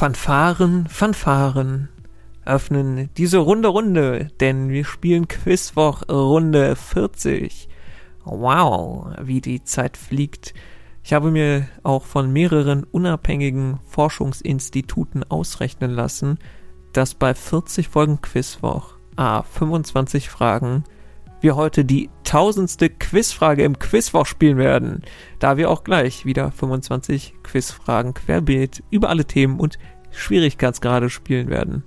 Fanfaren, Fanfaren öffnen diese runde Runde, denn wir spielen Quizwoch Runde 40. Wow, wie die Zeit fliegt. Ich habe mir auch von mehreren unabhängigen Forschungsinstituten ausrechnen lassen, dass bei 40 Folgen Quizwoch, a 25 Fragen, wir heute die tausendste Quizfrage im Quizwoch spielen werden, da wir auch gleich wieder 25 Quizfragen querbeet über alle Themen und Schwierigkeitsgrade spielen werden.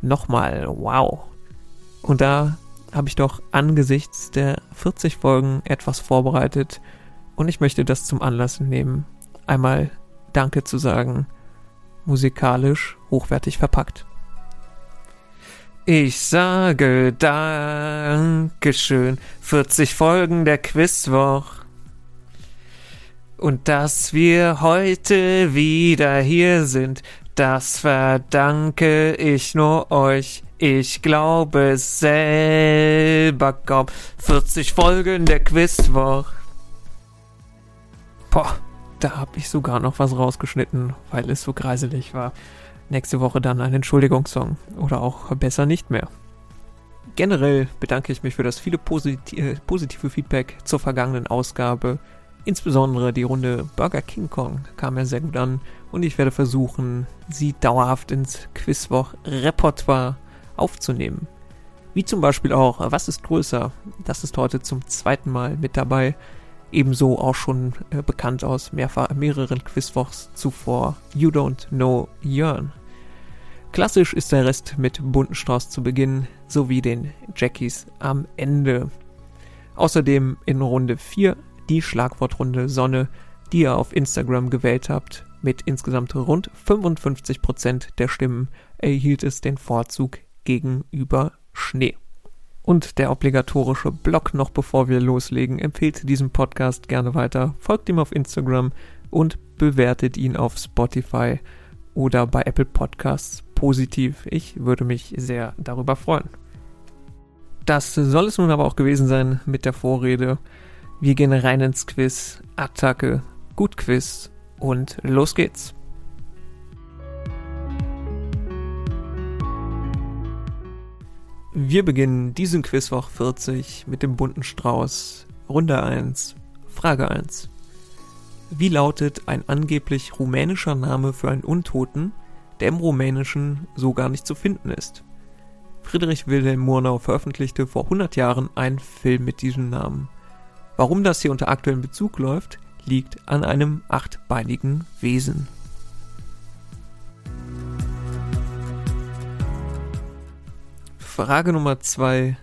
Nochmal, wow. Und da habe ich doch angesichts der 40 Folgen etwas vorbereitet und ich möchte das zum Anlass nehmen, einmal Danke zu sagen, musikalisch hochwertig verpackt. Ich sage Dankeschön, 40 Folgen der Quizwoch. Und dass wir heute wieder hier sind, das verdanke ich nur euch. Ich glaube selber kaum. 40 Folgen der Quizwoch. Boah, da hab ich sogar noch was rausgeschnitten, weil es so greiselig war nächste Woche dann ein Entschuldigungssong oder auch besser nicht mehr. Generell bedanke ich mich für das viele posit äh, positive Feedback zur vergangenen Ausgabe. Insbesondere die Runde Burger King Kong kam mir sehr gut an und ich werde versuchen, sie dauerhaft ins Quizwoch-Repertoire aufzunehmen. Wie zum Beispiel auch Was ist größer? Das ist heute zum zweiten Mal mit dabei. Ebenso auch schon äh, bekannt aus mehreren Quizwochs zuvor You Don't Know Jörn. Klassisch ist der Rest mit bunten Strauß zu Beginn sowie den Jackies am Ende. Außerdem in Runde 4 die Schlagwortrunde Sonne, die ihr auf Instagram gewählt habt. Mit insgesamt rund 55% der Stimmen erhielt es den Vorzug gegenüber Schnee. Und der obligatorische Blog noch bevor wir loslegen, empfehlt diesen Podcast gerne weiter, folgt ihm auf Instagram und bewertet ihn auf Spotify oder bei Apple Podcasts positiv. Ich würde mich sehr darüber freuen. Das soll es nun aber auch gewesen sein mit der Vorrede. Wir gehen rein ins Quiz, Attacke, Gut Quiz und los geht's. Wir beginnen diesen Quizwoch 40 mit dem bunten Strauß. Runde 1, Frage 1. Wie lautet ein angeblich rumänischer Name für einen Untoten, der im Rumänischen so gar nicht zu finden ist. Friedrich Wilhelm Murnau veröffentlichte vor 100 Jahren einen Film mit diesem Namen. Warum das hier unter aktuellem Bezug läuft, liegt an einem achtbeinigen Wesen. Frage Nummer 2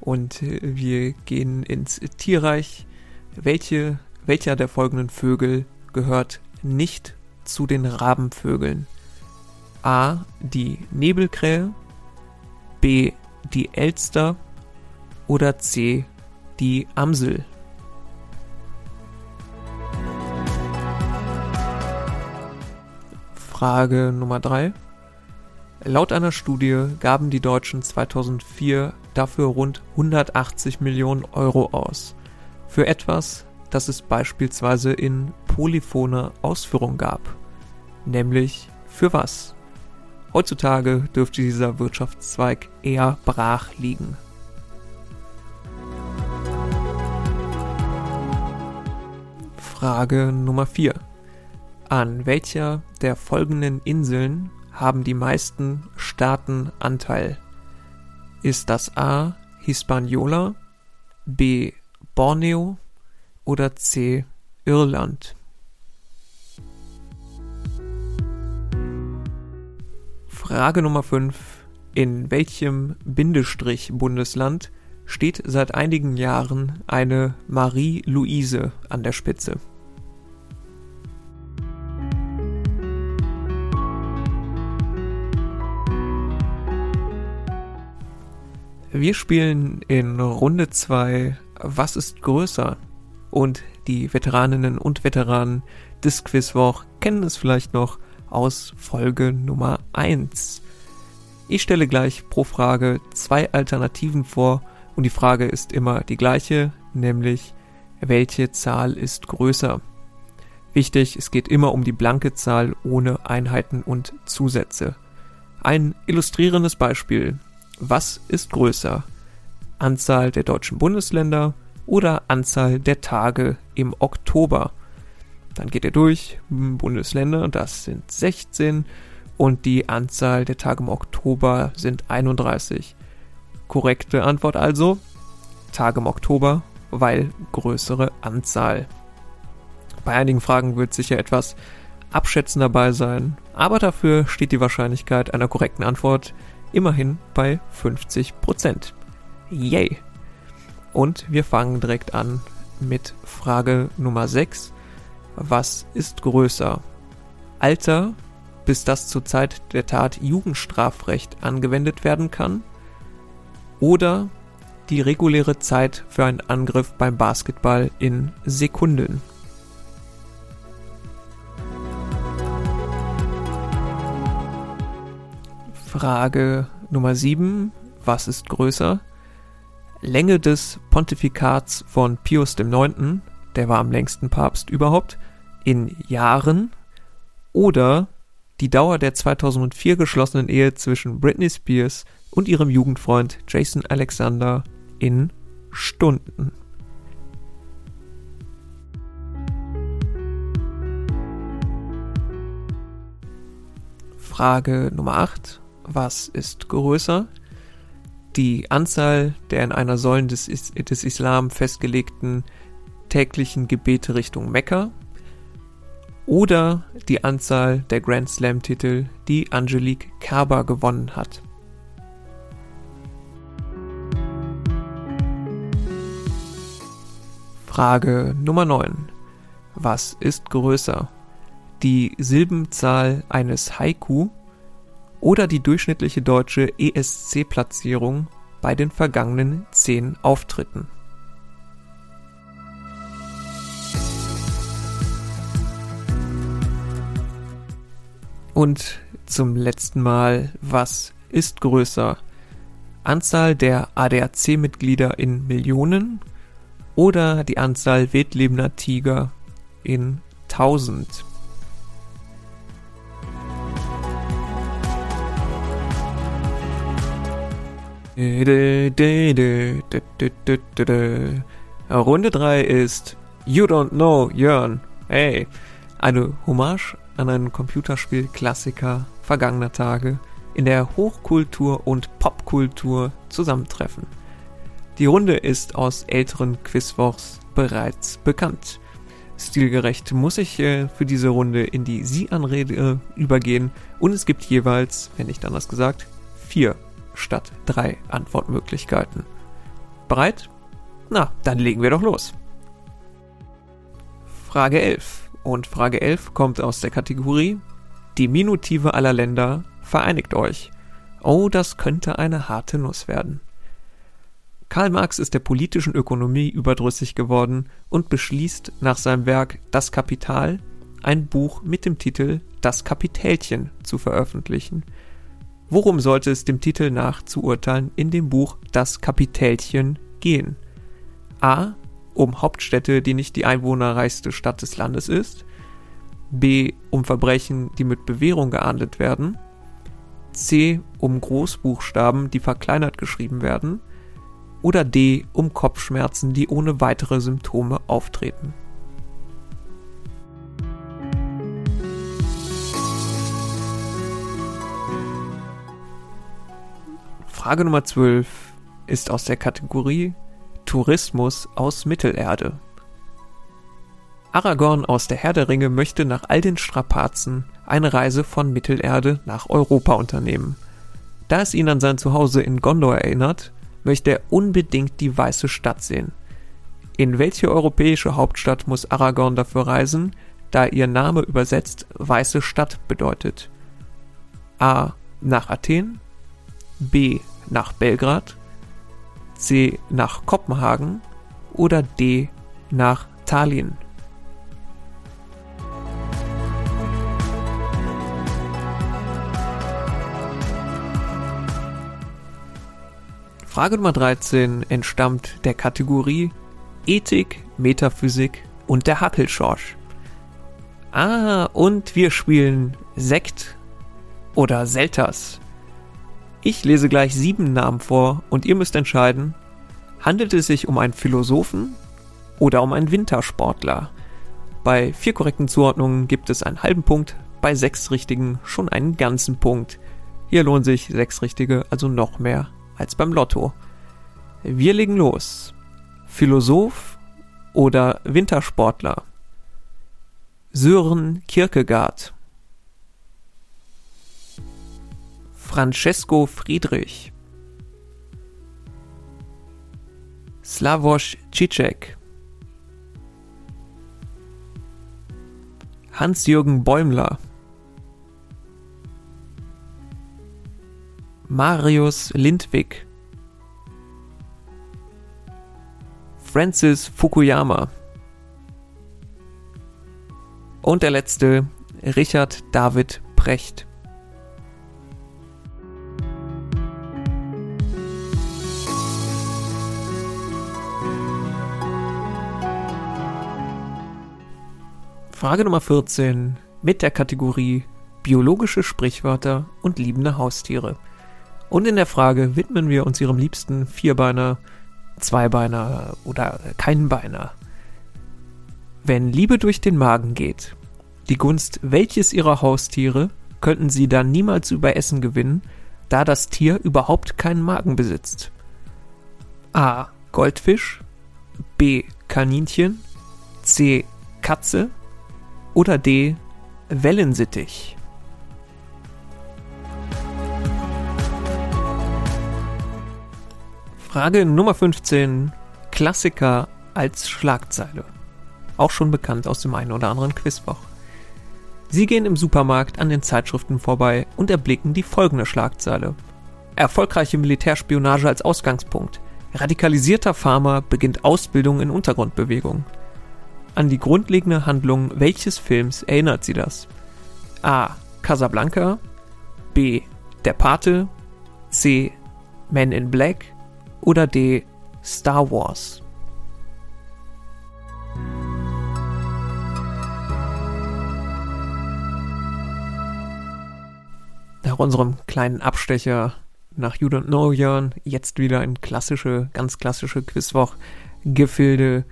und wir gehen ins Tierreich. Welche, welcher der folgenden Vögel gehört nicht zu den Rabenvögeln? A. Die Nebelkrähe, B. Die Elster oder C. Die Amsel. Frage Nummer 3. Laut einer Studie gaben die Deutschen 2004 dafür rund 180 Millionen Euro aus. Für etwas, das es beispielsweise in polyphone Ausführung gab. Nämlich für was? Heutzutage dürfte dieser Wirtschaftszweig eher brach liegen. Frage Nummer 4. An welcher der folgenden Inseln haben die meisten Staaten Anteil? Ist das A. Hispaniola, B. Borneo oder C. Irland? Frage Nummer 5. In welchem Bindestrich-Bundesland steht seit einigen Jahren eine Marie-Louise an der Spitze? Wir spielen in Runde 2 Was ist größer? Und die Veteraninnen und Veteranen des Quizwoch kennen es vielleicht noch aus Folge Nummer 1. Ich stelle gleich pro Frage zwei Alternativen vor und die Frage ist immer die gleiche, nämlich welche Zahl ist größer? Wichtig, es geht immer um die blanke Zahl ohne Einheiten und Zusätze. Ein illustrierendes Beispiel. Was ist größer? Anzahl der deutschen Bundesländer oder Anzahl der Tage im Oktober? Dann geht ihr durch. Bundesländer, das sind 16 und die Anzahl der Tage im Oktober sind 31. Korrekte Antwort also Tage im Oktober, weil größere Anzahl. Bei einigen Fragen wird sicher etwas Abschätzen dabei sein, aber dafür steht die Wahrscheinlichkeit einer korrekten Antwort immerhin bei 50%. Yay! Und wir fangen direkt an mit Frage Nummer 6. Was ist größer? Alter, bis das zur Zeit der Tat Jugendstrafrecht angewendet werden kann? Oder die reguläre Zeit für einen Angriff beim Basketball in Sekunden? Frage Nummer 7. Was ist größer? Länge des Pontifikats von Pius IX, der war am längsten Papst überhaupt, in Jahren oder die Dauer der 2004 geschlossenen Ehe zwischen Britney Spears und ihrem Jugendfreund Jason Alexander in Stunden. Frage Nummer 8 was ist größer? Die Anzahl der in einer Säulen des, des Islam festgelegten täglichen Gebete Richtung Mekka oder die Anzahl der Grand Slam Titel, die Angelique Kerber gewonnen hat. Frage Nummer 9. Was ist größer? Die Silbenzahl eines Haiku oder die durchschnittliche deutsche ESC-Platzierung bei den vergangenen zehn Auftritten. Und zum letzten Mal, was ist größer? Anzahl der ADAC-Mitglieder in Millionen oder die Anzahl wildlebender Tiger in 1000? Runde 3 ist You Don't Know, Jörn. Hey, eine Hommage an einen Computerspiel-Klassiker vergangener Tage, in der Hochkultur und Popkultur zusammentreffen. Die Runde ist aus älteren Quizwochs bereits bekannt. Stilgerecht muss ich äh, für diese Runde in die Sie-Anrede äh, übergehen und es gibt jeweils, wenn nicht anders gesagt, vier statt drei Antwortmöglichkeiten. Bereit? Na, dann legen wir doch los. Frage 11. Und Frage 11 kommt aus der Kategorie Die Minutive aller Länder vereinigt euch. Oh, das könnte eine harte Nuss werden. Karl Marx ist der politischen Ökonomie überdrüssig geworden und beschließt nach seinem Werk Das Kapital ein Buch mit dem Titel Das Kapitälchen zu veröffentlichen, Worum sollte es dem Titel nach zu urteilen in dem Buch Das Kapitälchen gehen? A. Um Hauptstädte, die nicht die einwohnerreichste Stadt des Landes ist. B. Um Verbrechen, die mit Bewährung geahndet werden. C. Um Großbuchstaben, die verkleinert geschrieben werden. Oder D. Um Kopfschmerzen, die ohne weitere Symptome auftreten. Frage Nummer 12 ist aus der Kategorie Tourismus aus Mittelerde. Aragorn aus der Herr der Ringe möchte nach all den Strapazen eine Reise von Mittelerde nach Europa unternehmen. Da es ihn an sein Zuhause in Gondor erinnert, möchte er unbedingt die Weiße Stadt sehen. In welche europäische Hauptstadt muss Aragorn dafür reisen, da ihr Name übersetzt Weiße Stadt bedeutet? A. Nach Athen, B nach Belgrad, C nach Kopenhagen oder D nach Tallinn. Frage Nummer 13 entstammt der Kategorie Ethik, Metaphysik und der Hackelschorsch. Ah, und wir spielen Sekt oder Selters. Ich lese gleich sieben Namen vor und ihr müsst entscheiden, handelt es sich um einen Philosophen oder um einen Wintersportler? Bei vier korrekten Zuordnungen gibt es einen halben Punkt, bei sechs richtigen schon einen ganzen Punkt. Hier lohnen sich sechs richtige also noch mehr als beim Lotto. Wir legen los. Philosoph oder Wintersportler? Sören Kierkegaard. Francesco Friedrich. Slavoj Žižek. Hans-Jürgen Bäumler. Marius Lindwig. Francis Fukuyama. Und der letzte, Richard David Precht. Frage Nummer 14 mit der Kategorie biologische Sprichwörter und liebende Haustiere. Und in der Frage widmen wir uns ihrem liebsten Vierbeiner, Zweibeiner oder Keinbeiner. Wenn Liebe durch den Magen geht, die Gunst welches ihrer Haustiere könnten sie dann niemals über Essen gewinnen, da das Tier überhaupt keinen Magen besitzt? A. Goldfisch B. Kaninchen C. Katze oder D. Wellensittich? Frage Nummer 15. Klassiker als Schlagzeile. Auch schon bekannt aus dem einen oder anderen Quizfach. Sie gehen im Supermarkt an den Zeitschriften vorbei und erblicken die folgende Schlagzeile. Erfolgreiche Militärspionage als Ausgangspunkt. Radikalisierter Farmer beginnt Ausbildung in Untergrundbewegung. An die grundlegende Handlung welches Films erinnert sie das? A. Casablanca B. Der Pate C. Men in Black oder D. Star Wars Nach unserem kleinen Abstecher nach You Don't Know Jörn jetzt wieder ein klassische, ganz klassische Quizwoch-Gefilde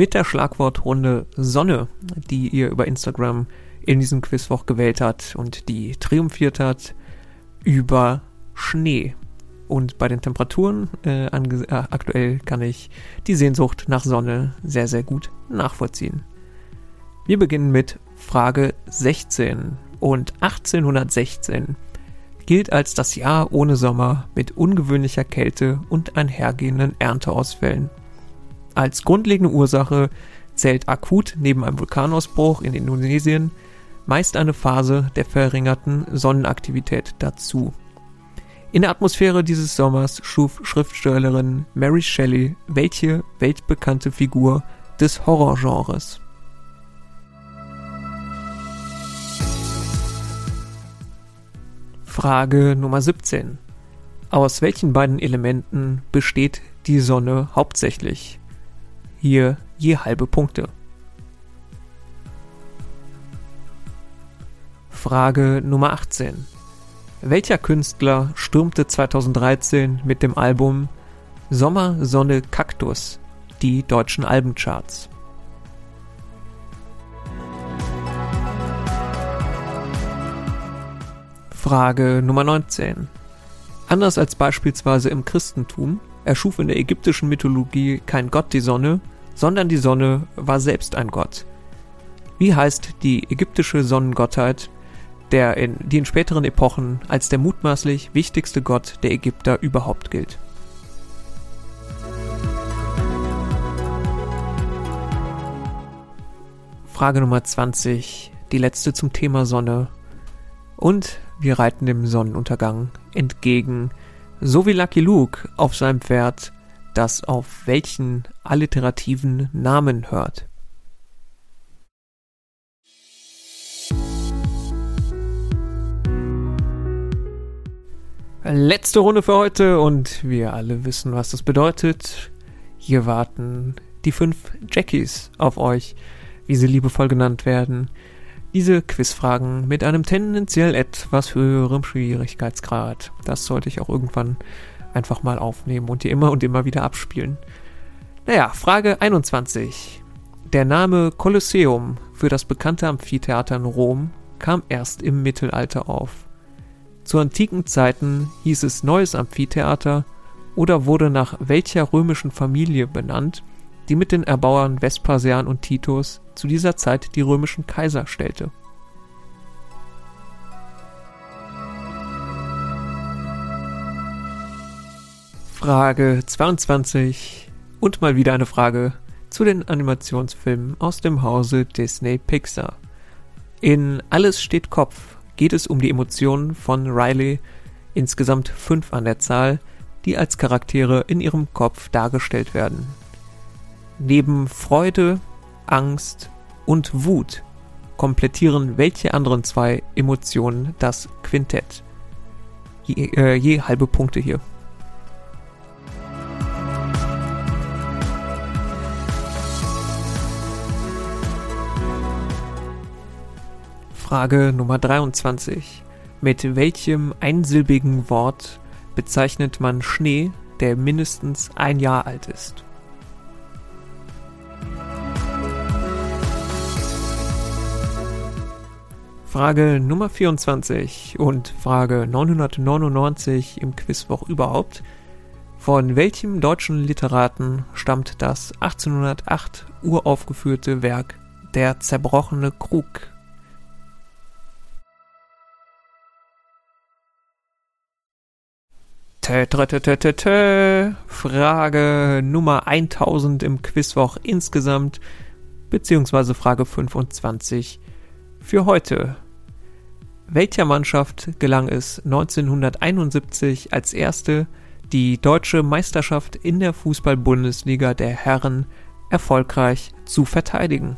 mit der Schlagwortrunde Sonne, die ihr über Instagram in diesem Quizwoch gewählt hat und die triumphiert hat über Schnee. Und bei den Temperaturen äh, äh, aktuell kann ich die Sehnsucht nach Sonne sehr, sehr gut nachvollziehen. Wir beginnen mit Frage 16 und 1816 gilt als das Jahr ohne Sommer mit ungewöhnlicher Kälte und einhergehenden Ernteausfällen. Als grundlegende Ursache zählt akut neben einem Vulkanausbruch in Indonesien meist eine Phase der verringerten Sonnenaktivität dazu. In der Atmosphäre dieses Sommers schuf Schriftstellerin Mary Shelley welche weltbekannte Figur des Horrorgenres? Frage Nummer 17. Aus welchen beiden Elementen besteht die Sonne hauptsächlich? Hier je halbe Punkte. Frage Nummer 18. Welcher Künstler stürmte 2013 mit dem Album Sommer, Sonne, Kaktus die deutschen Albencharts? Frage Nummer 19. Anders als beispielsweise im Christentum erschuf in der ägyptischen Mythologie kein Gott die Sonne, sondern die Sonne war selbst ein Gott. Wie heißt die ägyptische Sonnengottheit, der in, die in späteren Epochen als der mutmaßlich wichtigste Gott der Ägypter überhaupt gilt. Frage Nummer 20, die letzte zum Thema Sonne. Und wir reiten dem Sonnenuntergang entgegen, so wie Lucky Luke auf seinem Pferd, das auf welchen alliterativen Namen hört. Letzte Runde für heute und wir alle wissen, was das bedeutet. Hier warten die fünf Jackies auf euch, wie sie liebevoll genannt werden. Diese Quizfragen mit einem tendenziell etwas höherem Schwierigkeitsgrad. Das sollte ich auch irgendwann einfach mal aufnehmen und dir immer und immer wieder abspielen. Naja, Frage 21. Der Name Kolosseum für das bekannte Amphitheater in Rom kam erst im Mittelalter auf. Zu antiken Zeiten hieß es Neues Amphitheater oder wurde nach welcher römischen Familie benannt, die mit den Erbauern Vespasian und Titus zu dieser Zeit die römischen Kaiser stellte. Frage 22 und mal wieder eine Frage zu den Animationsfilmen aus dem Hause Disney Pixar. In Alles steht Kopf geht es um die Emotionen von Riley, insgesamt fünf an der Zahl, die als Charaktere in ihrem Kopf dargestellt werden. Neben Freude, Angst und Wut komplettieren welche anderen zwei Emotionen das Quintett? Je, äh, je halbe Punkte hier. Frage Nummer 23. Mit welchem einsilbigen Wort bezeichnet man Schnee, der mindestens ein Jahr alt ist? Frage Nummer 24 und Frage 999 im Quizwoch überhaupt. Von welchem deutschen Literaten stammt das 1808 uraufgeführte Werk Der zerbrochene Krug? Frage Nummer 1000 im Quizwoch insgesamt, beziehungsweise Frage 25 für heute. Welcher Mannschaft gelang es 1971 als erste, die deutsche Meisterschaft in der Fußball-Bundesliga der Herren erfolgreich zu verteidigen?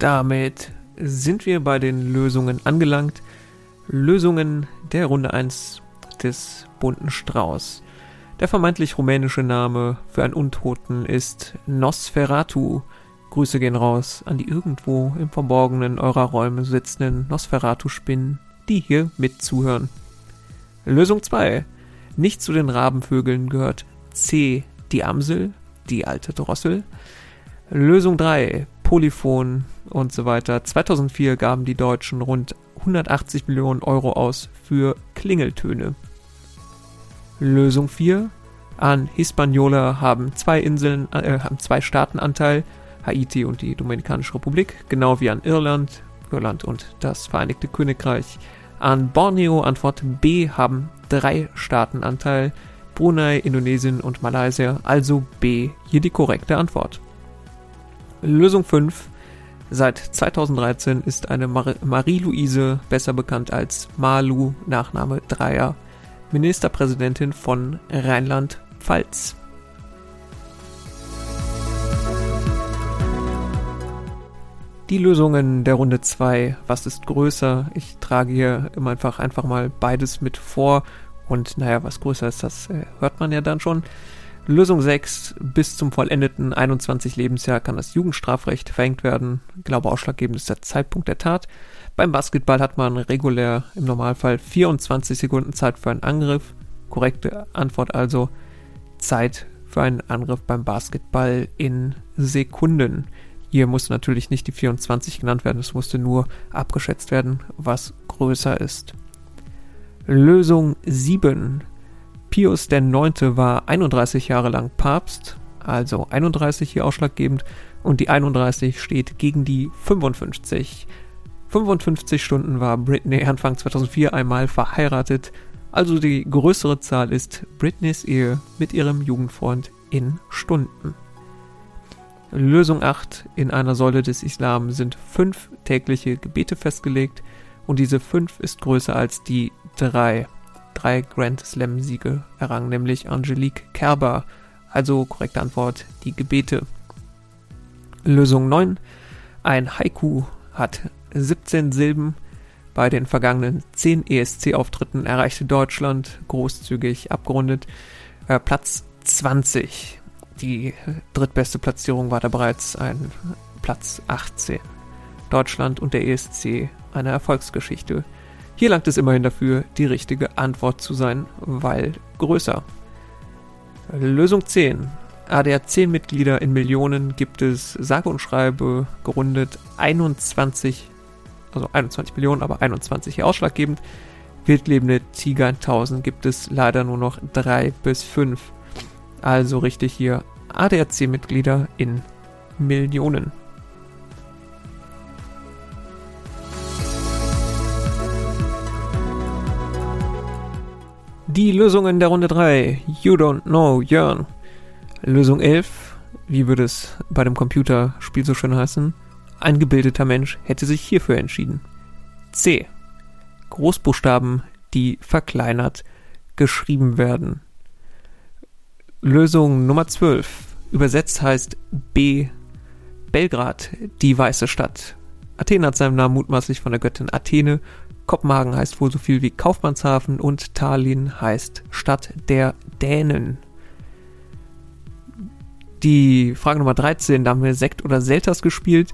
Damit sind wir bei den Lösungen angelangt. Lösungen der Runde 1 des bunten Strauß. Der vermeintlich rumänische Name für einen Untoten ist Nosferatu. Grüße gehen raus an die irgendwo im Verborgenen eurer Räume sitzenden Nosferatu-Spinnen, die hier mitzuhören. Lösung 2. Nicht zu den Rabenvögeln gehört C. Die Amsel, die alte Drossel. Lösung 3. Polyphon und so weiter. 2004 gaben die Deutschen rund 180 Millionen Euro aus für Klingeltöne. Lösung 4. An Hispaniola haben zwei Inseln, äh, haben zwei Staatenanteil, Haiti und die Dominikanische Republik, genau wie an Irland, Irland und das Vereinigte Königreich. An Borneo Antwort B haben drei Staatenanteil, Brunei, Indonesien und Malaysia, also B hier die korrekte Antwort. Lösung 5. Seit 2013 ist eine Mar Marie-Louise, besser bekannt als Malu, Nachname Dreier, Ministerpräsidentin von Rheinland-Pfalz. Die Lösungen der Runde 2. Was ist größer? Ich trage hier immer einfach, einfach mal beides mit vor. Und naja, was größer ist, das äh, hört man ja dann schon. Lösung 6. Bis zum vollendeten 21 Lebensjahr kann das Jugendstrafrecht verhängt werden. Ich glaube, ausschlaggebend ist der Zeitpunkt der Tat. Beim Basketball hat man regulär im Normalfall 24 Sekunden Zeit für einen Angriff. Korrekte Antwort also Zeit für einen Angriff beim Basketball in Sekunden. Hier musste natürlich nicht die 24 genannt werden, es musste nur abgeschätzt werden, was größer ist. Lösung 7. Pius IX. war 31 Jahre lang Papst, also 31 hier ausschlaggebend, und die 31 steht gegen die 55. 55 Stunden war Britney Anfang 2004 einmal verheiratet, also die größere Zahl ist Britneys Ehe mit ihrem Jugendfreund in Stunden. Lösung 8. In einer Säule des Islam sind fünf tägliche Gebete festgelegt und diese fünf ist größer als die drei drei Grand Slam-Siege errang, nämlich Angelique Kerber. Also korrekte Antwort, die Gebete. Lösung 9. Ein Haiku hat 17 Silben Bei den vergangenen 10 ESC-Auftritten erreichte Deutschland, großzügig abgerundet, äh, Platz 20. Die drittbeste Platzierung war da bereits ein Platz 18. Deutschland und der ESC eine Erfolgsgeschichte. Hier langt es immerhin dafür, die richtige Antwort zu sein, weil größer. Lösung 10. ADR 10 Mitglieder in Millionen gibt es sage und schreibe gerundet 21, also 21 Millionen, aber 21 hier ausschlaggebend. Wildlebende Tiger 1000 gibt es leider nur noch 3 bis 5. Also richtig hier ADR 10 Mitglieder in Millionen. Die Lösungen der Runde 3. You don't know, Jörn. Lösung 11. Wie würde es bei dem Computerspiel so schön heißen? Ein gebildeter Mensch hätte sich hierfür entschieden. C. Großbuchstaben, die verkleinert geschrieben werden. Lösung Nummer 12. Übersetzt heißt B. Belgrad, die weiße Stadt. Athen hat seinen Namen mutmaßlich von der Göttin Athene Kopenhagen heißt wohl so viel wie Kaufmannshafen und Tallinn heißt Stadt der Dänen. Die Frage Nummer 13, da haben wir Sekt oder Selters gespielt,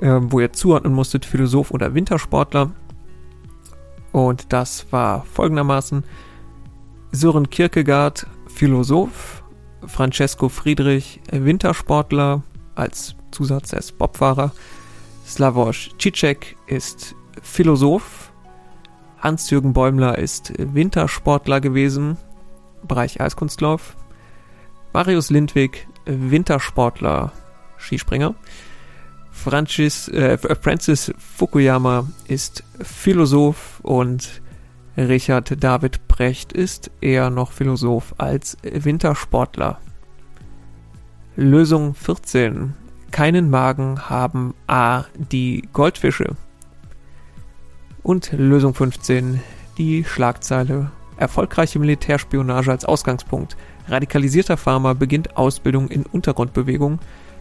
äh, wo ihr zuordnen musstet, Philosoph oder Wintersportler. Und das war folgendermaßen Sören Kierkegaard, Philosoph, Francesco Friedrich, Wintersportler, als Zusatz er ist Bobfahrer, Slavoj Zizek ist Philosoph, Hans-Jürgen Bäumler ist Wintersportler gewesen, Bereich Eiskunstlauf. Marius Lindwig, Wintersportler, Skispringer. Francis, äh, Francis Fukuyama ist Philosoph und Richard David Brecht ist eher noch Philosoph als Wintersportler. Lösung 14. Keinen Magen haben A die Goldfische. Und Lösung 15, die Schlagzeile Erfolgreiche Militärspionage als Ausgangspunkt. Radikalisierter Farmer beginnt Ausbildung in Untergrundbewegung.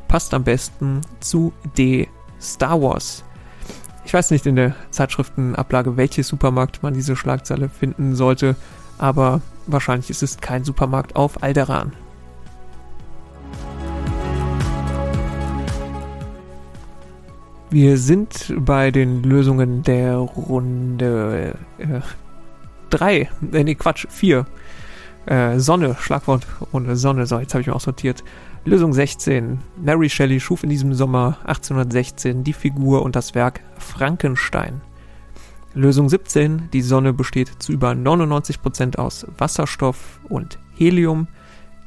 Passt am besten zu D. Star Wars. Ich weiß nicht in der Zeitschriftenablage, welche Supermarkt man diese Schlagzeile finden sollte, aber wahrscheinlich ist es kein Supermarkt auf Alderan. Wir sind bei den Lösungen der Runde 3. Äh, äh, nee, Quatsch, 4. Äh, Sonne, Schlagwort Runde Sonne. So, jetzt habe ich mir auch sortiert. Lösung 16. Mary Shelley schuf in diesem Sommer 1816 die Figur und das Werk Frankenstein. Lösung 17. Die Sonne besteht zu über 99% aus Wasserstoff und Helium.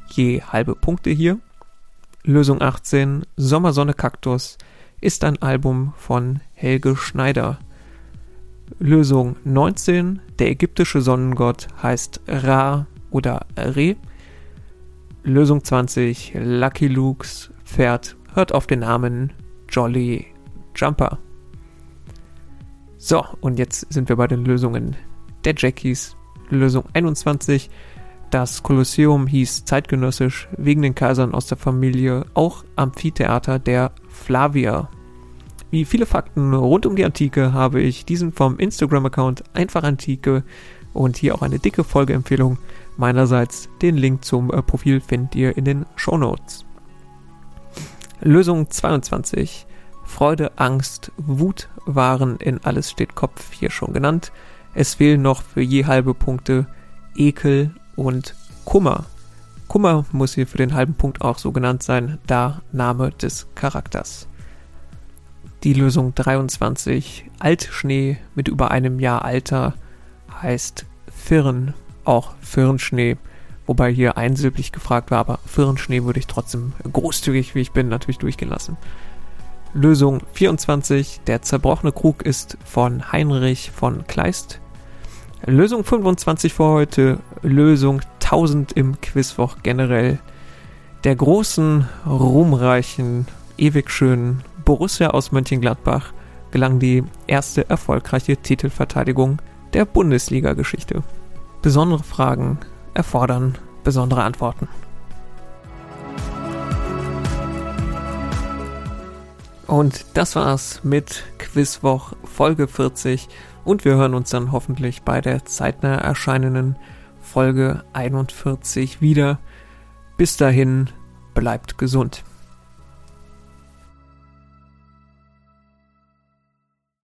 Je halbe Punkte hier. Lösung 18. Sommersonne Kaktus ist ein Album von Helge Schneider. Lösung 19. Der ägyptische Sonnengott heißt Ra oder Re. Lösung 20. Lucky Lukes Pferd hört auf den Namen Jolly Jumper. So, und jetzt sind wir bei den Lösungen der Jackies. Lösung 21. Das Kolosseum hieß zeitgenössisch wegen den Kaisern aus der Familie auch Amphitheater der Flavier. Wie viele Fakten rund um die Antike habe ich diesen vom Instagram-Account einfach Antike und hier auch eine dicke Folgeempfehlung meinerseits. Den Link zum äh, Profil findet ihr in den Show Notes. Lösung 22. Freude, Angst, Wut waren in Alles steht Kopf hier schon genannt. Es fehlen noch für je halbe Punkte Ekel und Kummer. Kummer muss hier für den halben Punkt auch so genannt sein, da Name des Charakters. Die Lösung 23, Altschnee mit über einem Jahr Alter, heißt Firn, auch Firnschnee. Wobei hier einsilbig gefragt war, aber Firnschnee würde ich trotzdem großzügig, wie ich bin, natürlich durchgehen lassen. Lösung 24, der zerbrochene Krug ist von Heinrich von Kleist. Lösung 25 für heute, Lösung 1000 im Quizwoch generell. Der großen, ruhmreichen, ewig schönen Borussia aus Mönchengladbach gelang die erste erfolgreiche Titelverteidigung der Bundesliga-Geschichte. Besondere Fragen erfordern besondere Antworten. Und das war's mit Quizwoch Folge 40 Und wir hören uns dann hoffentlich bei der zeitnah erscheinenden Folge 41 wieder. Bis dahin, bleibt gesund.